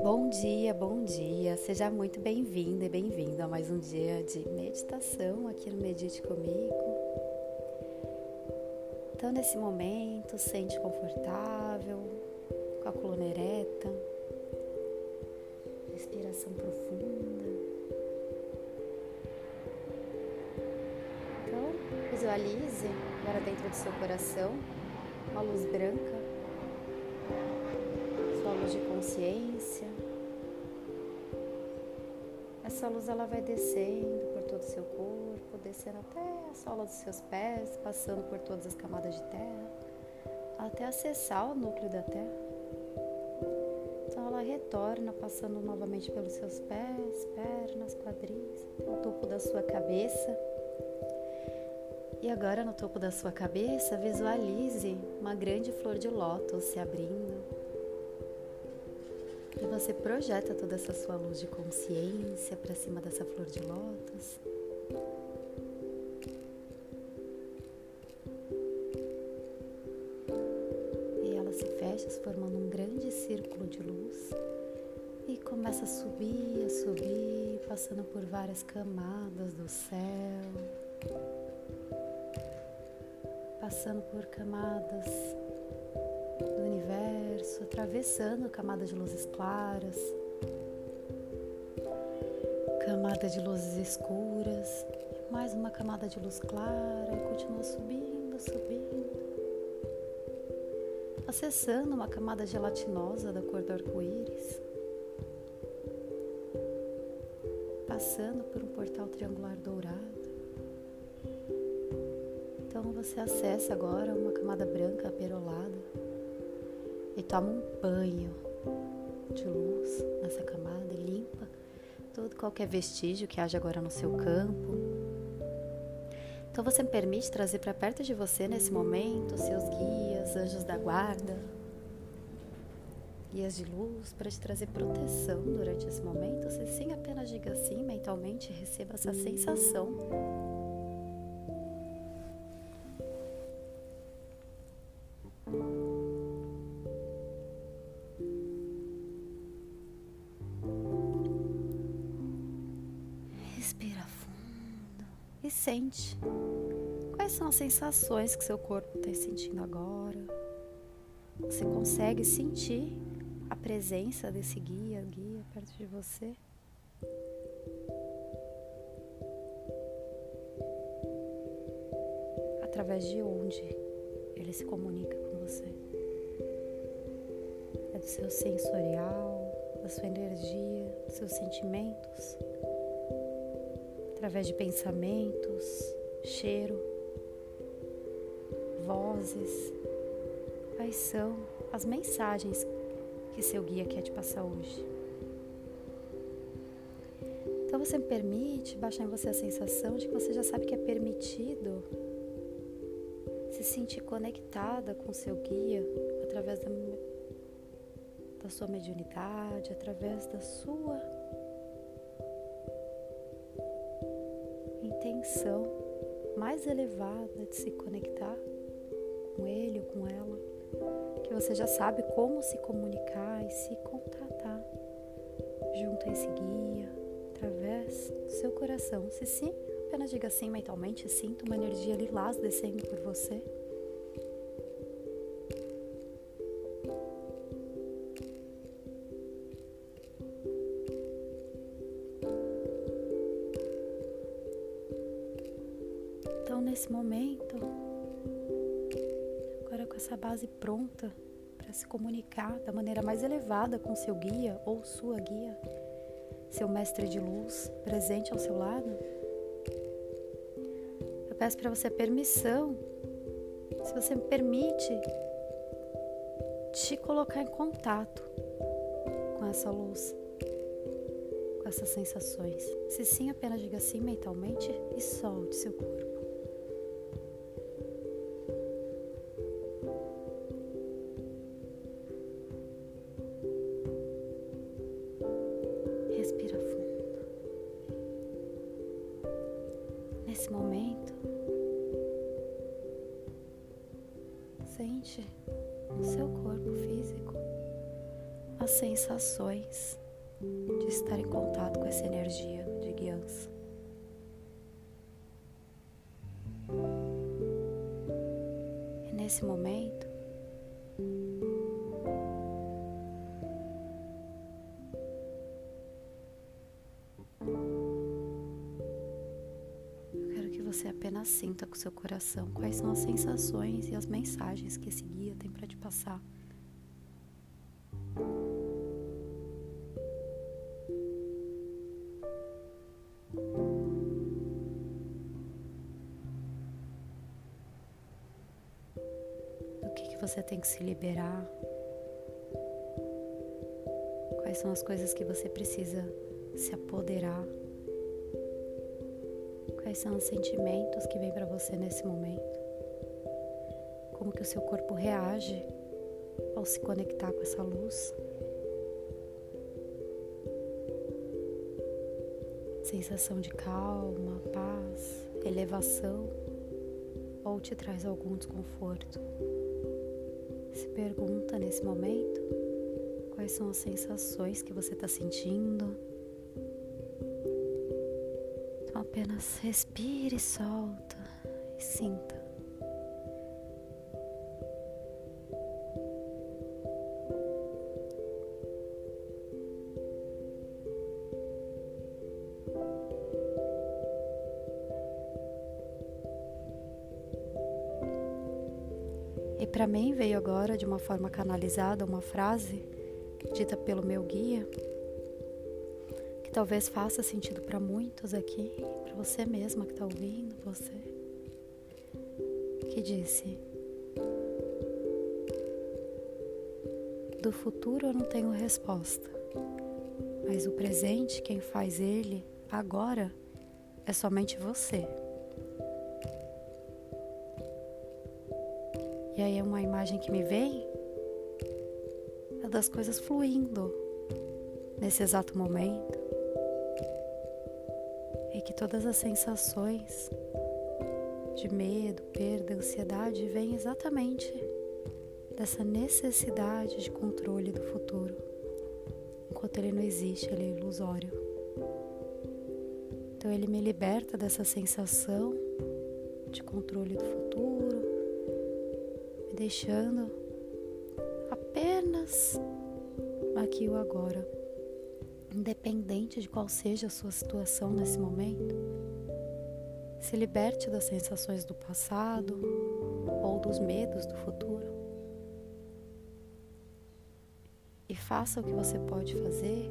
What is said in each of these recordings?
Bom dia, bom dia. Seja muito bem-vinda e bem-vindo a mais um dia de meditação aqui no Medite Comigo. Então, nesse momento, sente confortável, com a coluna ereta, respiração profunda. Então, visualize agora dentro do seu coração uma luz branca, sua luz de consciência. Essa luz ela vai descendo por todo o seu corpo, descendo até a sola dos seus pés, passando por todas as camadas de terra, até acessar o núcleo da terra. Então ela retorna, passando novamente pelos seus pés, pernas, quadris, o topo da sua cabeça. E agora no topo da sua cabeça, visualize uma grande flor de lótus se abrindo e você projeta toda essa sua luz de consciência para cima dessa flor de lótus. E ela se fecha, formando um grande círculo de luz. E começa a subir, a subir, passando por várias camadas do céu, passando por camadas do universo, atravessando camada de luzes claras, camada de luzes escuras, mais uma camada de luz clara e continua subindo, subindo, acessando uma camada gelatinosa da cor do arco-íris, passando por um portal triangular dourado. Então você acessa agora uma camada branca perolada e toma um banho de luz nessa camada e limpa todo qualquer vestígio que haja agora no seu campo. Então você me permite trazer para perto de você nesse momento seus guias, anjos da guarda, guias de luz para te trazer proteção durante esse momento. Você sim apenas diga assim mentalmente, receba essa sensação sente quais são as sensações que seu corpo está sentindo agora. Você consegue sentir a presença desse guia, guia perto de você? Através de onde ele se comunica com você? É do seu sensorial, da sua energia, dos seus sentimentos? Através de pensamentos, cheiro, vozes. Quais são as mensagens que seu guia quer te passar hoje? Então você me permite baixar em você a sensação de que você já sabe que é permitido se sentir conectada com seu guia através da, da sua mediunidade, através da sua intenção mais elevada de se conectar com ele ou com ela, que você já sabe como se comunicar e se contatar junto a esse guia, através do seu coração. Se sim, apenas diga sim mentalmente, sinta uma energia lilás descendo por você. Base pronta para se comunicar da maneira mais elevada com seu guia ou sua guia, seu mestre de luz presente ao seu lado, eu peço para você permissão, se você me permite, te colocar em contato com essa luz, com essas sensações. Se sim, apenas diga sim mentalmente e solte seu corpo. Sente no seu corpo físico as sensações de estar em contato com essa energia de guiança. E nesse momento, você apenas sinta com seu coração quais são as sensações e as mensagens que esse guia tem para te passar. você tem que se liberar? Quais são as coisas que você precisa se apoderar? Quais são os sentimentos que vêm para você nesse momento? Como que o seu corpo reage ao se conectar com essa luz? Sensação de calma, paz, elevação ou te traz algum desconforto? Se pergunta nesse momento quais são as sensações que você está sentindo. Apenas respire solta e sinta. E para mim veio agora de uma forma canalizada uma frase dita pelo meu guia, talvez faça sentido para muitos aqui, para você mesma que está ouvindo, você, que disse: Do futuro eu não tenho resposta, mas o presente, quem faz ele agora, é somente você. E aí é uma imagem que me vem é das coisas fluindo nesse exato momento. Todas as sensações de medo, perda, ansiedade vêm exatamente dessa necessidade de controle do futuro. Enquanto ele não existe, ele é ilusório. Então ele me liberta dessa sensação de controle do futuro, deixando apenas aqui o agora, independente de qual seja a sua situação nesse momento. Se liberte das sensações do passado ou dos medos do futuro e faça o que você pode fazer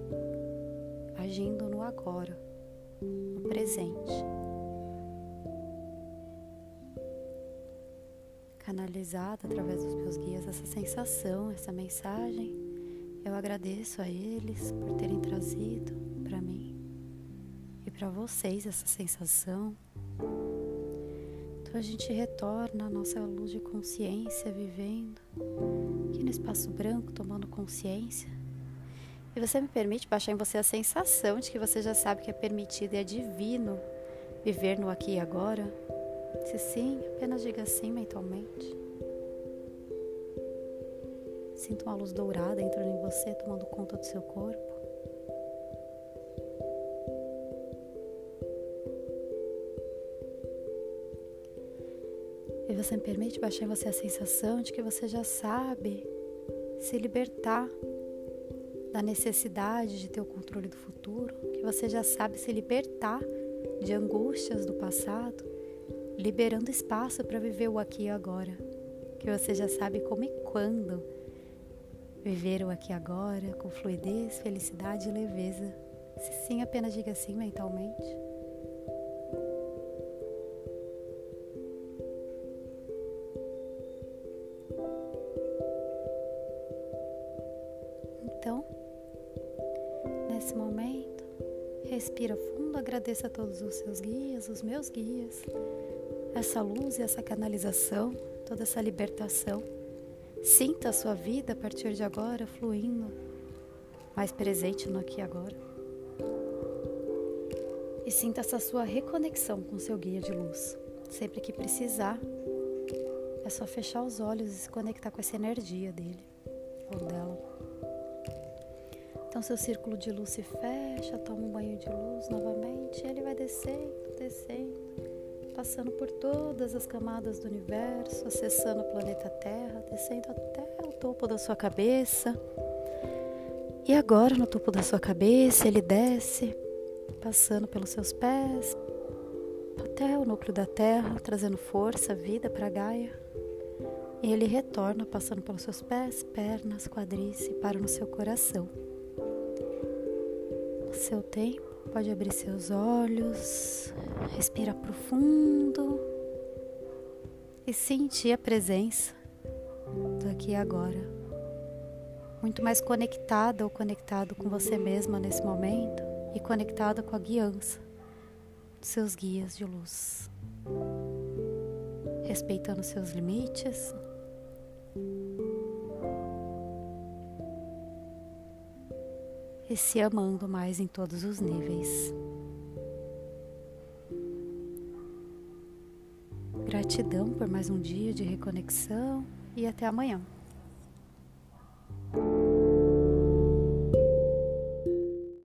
agindo no agora, no presente. canalizada através dos meus guias essa sensação, essa mensagem. Eu agradeço a eles por terem trazido para mim e para vocês essa sensação. Então a gente retorna à nossa luz de consciência vivendo aqui no espaço branco, tomando consciência. E você me permite baixar em você a sensação de que você já sabe que é permitido e é divino viver no aqui e agora se sim, apenas diga sim mentalmente. Sinta uma luz dourada entrando em você, tomando conta do seu corpo. E você me permite baixar em você a sensação de que você já sabe se libertar da necessidade de ter o controle do futuro, que você já sabe se libertar de angústias do passado liberando espaço para viver o aqui e agora, que você já sabe como e quando viver o aqui agora com fluidez, felicidade e leveza. Se sim, apenas diga sim mentalmente. Então, nesse momento, respira fundo, agradeça a todos os seus guias, os meus guias, essa luz e essa canalização, toda essa libertação. Sinta a sua vida a partir de agora fluindo, mais presente no aqui e agora. E sinta essa sua reconexão com seu guia de luz. Sempre que precisar, É só fechar os olhos e se conectar com essa energia dele ou dela. Então seu círculo de luz se fecha, toma um banho de luz novamente, e ele vai descendo, descendo, passando por todas as camadas do universo, acessando o planeta Terra, descendo até o topo da sua cabeça. E agora no topo da sua cabeça ele desce, passando pelos seus pés, até o núcleo da Terra, trazendo força, vida para Gaia. E ele retorna, passando pelos seus pés, pernas, quadris e para no seu coração. No seu tempo, pode abrir seus olhos, respira profundo e sentir a presença do aqui e agora. Muito mais conectada ou conectado com você mesma nesse momento e conectada com a guiança dos seus guias de luz. Respeitando seus limites, e se amando mais em todos os níveis. Gratidão por mais um dia de reconexão e até amanhã.